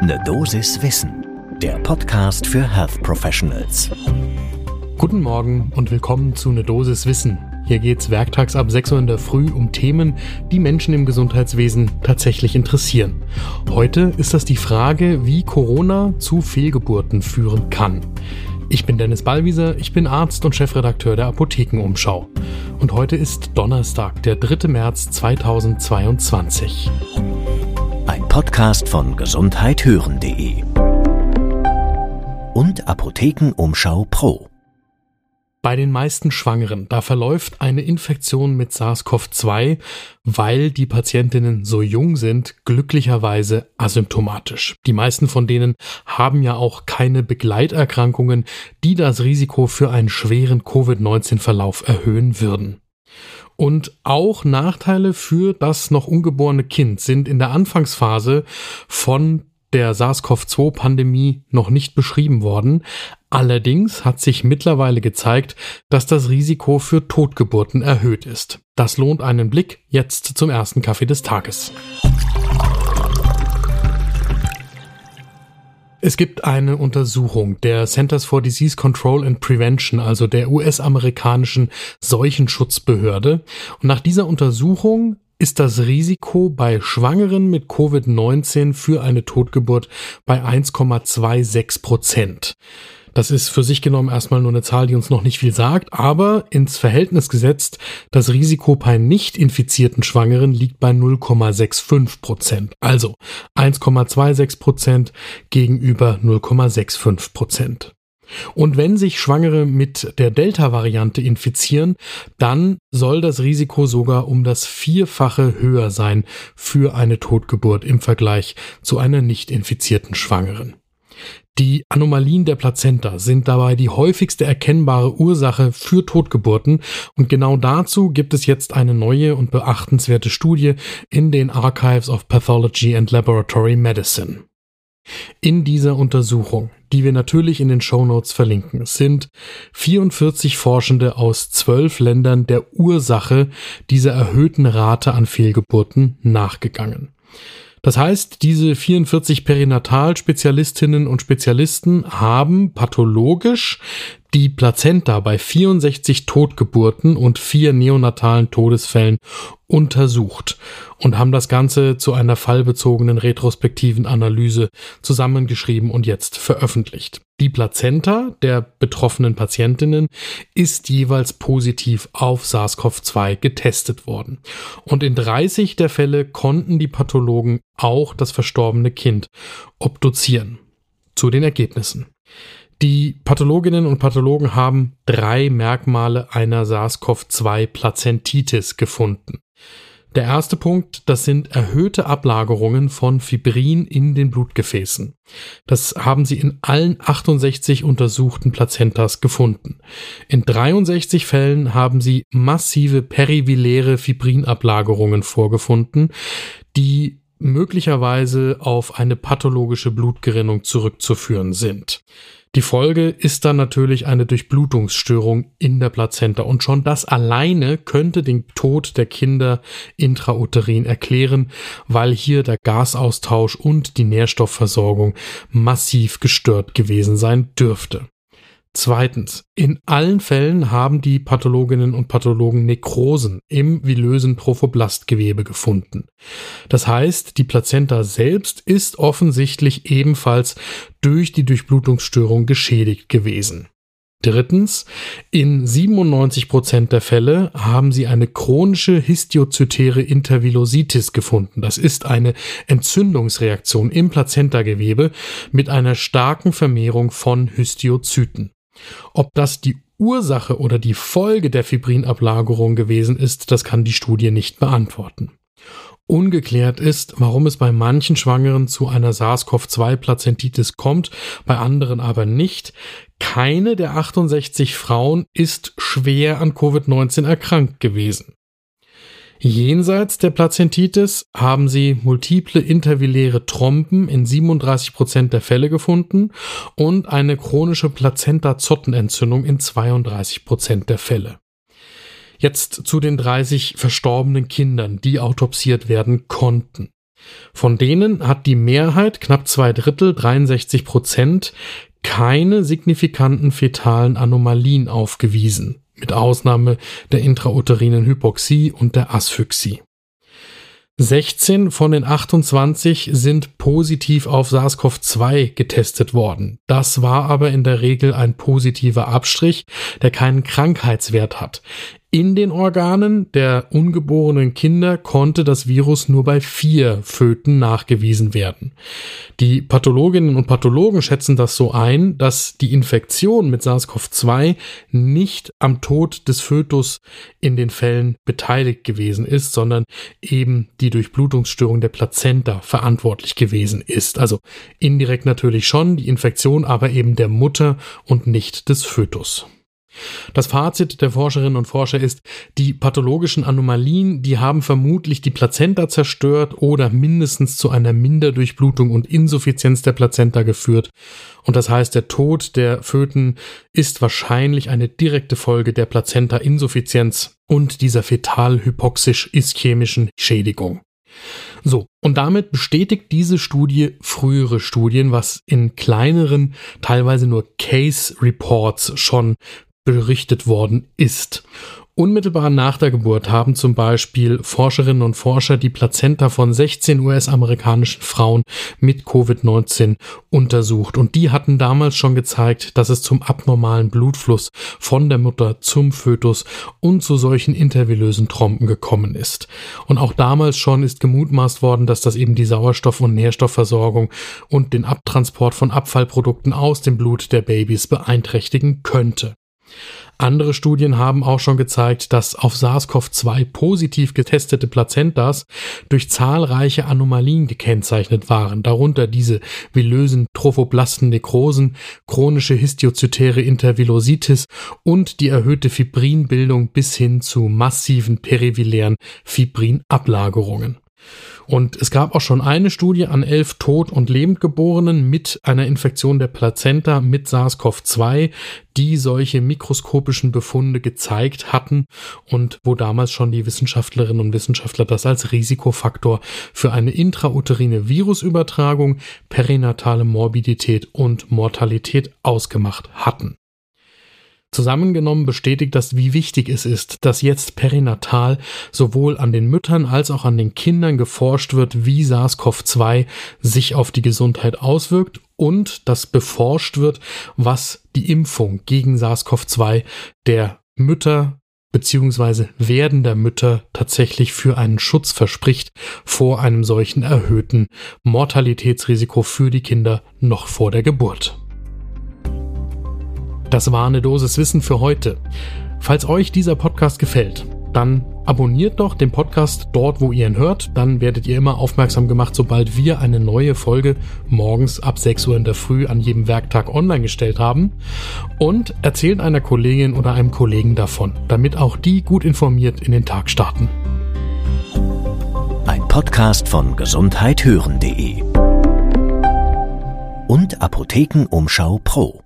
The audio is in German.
Ne Dosis Wissen, der Podcast für Health Professionals. Guten Morgen und willkommen zu Ne Dosis Wissen. Hier geht's werktags ab 6 Uhr in der Früh um Themen, die Menschen im Gesundheitswesen tatsächlich interessieren. Heute ist das die Frage, wie Corona zu Fehlgeburten führen kann. Ich bin Dennis Ballwieser, ich bin Arzt und Chefredakteur der Apothekenumschau. Und heute ist Donnerstag, der 3. März 2022. Ein Podcast von gesundheithören.de und Apothekenumschau Pro. Bei den meisten Schwangeren, da verläuft eine Infektion mit SARS-CoV-2, weil die Patientinnen so jung sind, glücklicherweise asymptomatisch. Die meisten von denen haben ja auch keine Begleiterkrankungen, die das Risiko für einen schweren Covid-19-Verlauf erhöhen würden. Und auch Nachteile für das noch ungeborene Kind sind in der Anfangsphase von der SARS-CoV-2-Pandemie noch nicht beschrieben worden. Allerdings hat sich mittlerweile gezeigt, dass das Risiko für Totgeburten erhöht ist. Das lohnt einen Blick jetzt zum ersten Kaffee des Tages. Es gibt eine Untersuchung der Centers for Disease Control and Prevention, also der US-amerikanischen Seuchenschutzbehörde. Und nach dieser Untersuchung ist das Risiko bei Schwangeren mit Covid-19 für eine Totgeburt bei 1,26 Prozent. Das ist für sich genommen erstmal nur eine Zahl, die uns noch nicht viel sagt, aber ins Verhältnis gesetzt, das Risiko bei nicht infizierten Schwangeren liegt bei 0,65 Prozent. Also 1,26 Prozent gegenüber 0,65 Prozent. Und wenn sich Schwangere mit der Delta-Variante infizieren, dann soll das Risiko sogar um das Vierfache höher sein für eine Totgeburt im Vergleich zu einer nicht infizierten Schwangeren. Die Anomalien der Plazenta sind dabei die häufigste erkennbare Ursache für Totgeburten und genau dazu gibt es jetzt eine neue und beachtenswerte Studie in den Archives of Pathology and Laboratory Medicine. In dieser Untersuchung, die wir natürlich in den Show Notes verlinken, sind 44 Forschende aus zwölf Ländern der Ursache dieser erhöhten Rate an Fehlgeburten nachgegangen. Das heißt, diese 44 Perinatal-Spezialistinnen und Spezialisten haben pathologisch die Plazenta bei 64 Totgeburten und vier neonatalen Todesfällen untersucht und haben das Ganze zu einer fallbezogenen retrospektiven Analyse zusammengeschrieben und jetzt veröffentlicht. Die Plazenta der betroffenen Patientinnen ist jeweils positiv auf SARS-CoV-2 getestet worden. Und in 30 der Fälle konnten die Pathologen auch das verstorbene Kind obduzieren. Zu den Ergebnissen. Die Pathologinnen und Pathologen haben drei Merkmale einer SARS-CoV-2-Plazentitis gefunden. Der erste Punkt, das sind erhöhte Ablagerungen von Fibrin in den Blutgefäßen. Das haben sie in allen 68 untersuchten Plazentas gefunden. In 63 Fällen haben sie massive perivilläre Fibrinablagerungen vorgefunden, die möglicherweise auf eine pathologische Blutgerinnung zurückzuführen sind. Die Folge ist dann natürlich eine Durchblutungsstörung in der Plazenta und schon das alleine könnte den Tod der Kinder intrauterin erklären, weil hier der Gasaustausch und die Nährstoffversorgung massiv gestört gewesen sein dürfte. Zweitens, in allen Fällen haben die Pathologinnen und Pathologen Nekrosen im vilösen Trophoblastgewebe gefunden. Das heißt, die Plazenta selbst ist offensichtlich ebenfalls durch die Durchblutungsstörung geschädigt gewesen. Drittens, in 97 Prozent der Fälle haben sie eine chronische histiozytäre Intervillositis gefunden. Das ist eine Entzündungsreaktion im Plazentagewebe mit einer starken Vermehrung von Histiozyten. Ob das die Ursache oder die Folge der Fibrinablagerung gewesen ist, das kann die Studie nicht beantworten. Ungeklärt ist, warum es bei manchen Schwangeren zu einer SARS-CoV-2-Plazentitis kommt, bei anderen aber nicht. Keine der 68 Frauen ist schwer an Covid-19 erkrankt gewesen. Jenseits der Plazentitis haben sie multiple intervilläre Trompen in 37 Prozent der Fälle gefunden und eine chronische Plazenta-Zottenentzündung in 32 Prozent der Fälle. Jetzt zu den 30 verstorbenen Kindern, die autopsiert werden konnten. Von denen hat die Mehrheit, knapp zwei Drittel, 63 Prozent, keine signifikanten fetalen Anomalien aufgewiesen, mit Ausnahme der intrauterinen Hypoxie und der Asphyxie. 16 von den 28 sind positiv auf SARS-CoV-2 getestet worden. Das war aber in der Regel ein positiver Abstrich, der keinen Krankheitswert hat. In den Organen der ungeborenen Kinder konnte das Virus nur bei vier Föten nachgewiesen werden. Die Pathologinnen und Pathologen schätzen das so ein, dass die Infektion mit SARS-CoV-2 nicht am Tod des Fötus in den Fällen beteiligt gewesen ist, sondern eben die Durchblutungsstörung der Plazenta verantwortlich gewesen ist. Also indirekt natürlich schon die Infektion, aber eben der Mutter und nicht des Fötus. Das Fazit der Forscherinnen und Forscher ist, die pathologischen Anomalien, die haben vermutlich die Plazenta zerstört oder mindestens zu einer Minderdurchblutung und Insuffizienz der Plazenta geführt. Und das heißt, der Tod der Föten ist wahrscheinlich eine direkte Folge der Plazenta-Insuffizienz und dieser fetal-hypoxisch-ischämischen Schädigung. So, und damit bestätigt diese Studie frühere Studien, was in kleineren, teilweise nur Case Reports schon berichtet worden ist. Unmittelbar nach der Geburt haben zum Beispiel Forscherinnen und Forscher die Plazenta von 16 US-amerikanischen Frauen mit Covid-19 untersucht und die hatten damals schon gezeigt, dass es zum abnormalen Blutfluss von der Mutter zum Fötus und zu solchen intervilösen Trompen gekommen ist. Und auch damals schon ist gemutmaßt worden, dass das eben die Sauerstoff- und Nährstoffversorgung und den Abtransport von Abfallprodukten aus dem Blut der Babys beeinträchtigen könnte. Andere Studien haben auch schon gezeigt, dass auf SARS-CoV-2 positiv getestete Plazentas durch zahlreiche Anomalien gekennzeichnet waren, darunter diese vilösen Trophoblasten-Nekrosen, chronische histiozytäre Intervillositis und die erhöhte Fibrinbildung bis hin zu massiven perivillären Fibrinablagerungen. Und es gab auch schon eine Studie an elf tot- und lebendgeborenen mit einer Infektion der Plazenta mit SARS-CoV-2, die solche mikroskopischen Befunde gezeigt hatten und wo damals schon die Wissenschaftlerinnen und Wissenschaftler das als Risikofaktor für eine intrauterine Virusübertragung, perinatale Morbidität und Mortalität ausgemacht hatten. Zusammengenommen bestätigt das, wie wichtig es ist, dass jetzt perinatal sowohl an den Müttern als auch an den Kindern geforscht wird, wie SARS-CoV-2 sich auf die Gesundheit auswirkt und dass beforscht wird, was die Impfung gegen SARS-CoV-2 der Mütter beziehungsweise werdender Mütter tatsächlich für einen Schutz verspricht vor einem solchen erhöhten Mortalitätsrisiko für die Kinder noch vor der Geburt. Das war eine Dosis Wissen für heute. Falls euch dieser Podcast gefällt, dann abonniert doch den Podcast dort, wo ihr ihn hört. Dann werdet ihr immer aufmerksam gemacht, sobald wir eine neue Folge morgens ab 6 Uhr in der Früh an jedem Werktag online gestellt haben. Und erzählt einer Kollegin oder einem Kollegen davon, damit auch die gut informiert in den Tag starten. Ein Podcast von gesundheithören.de und Apothekenumschau Pro.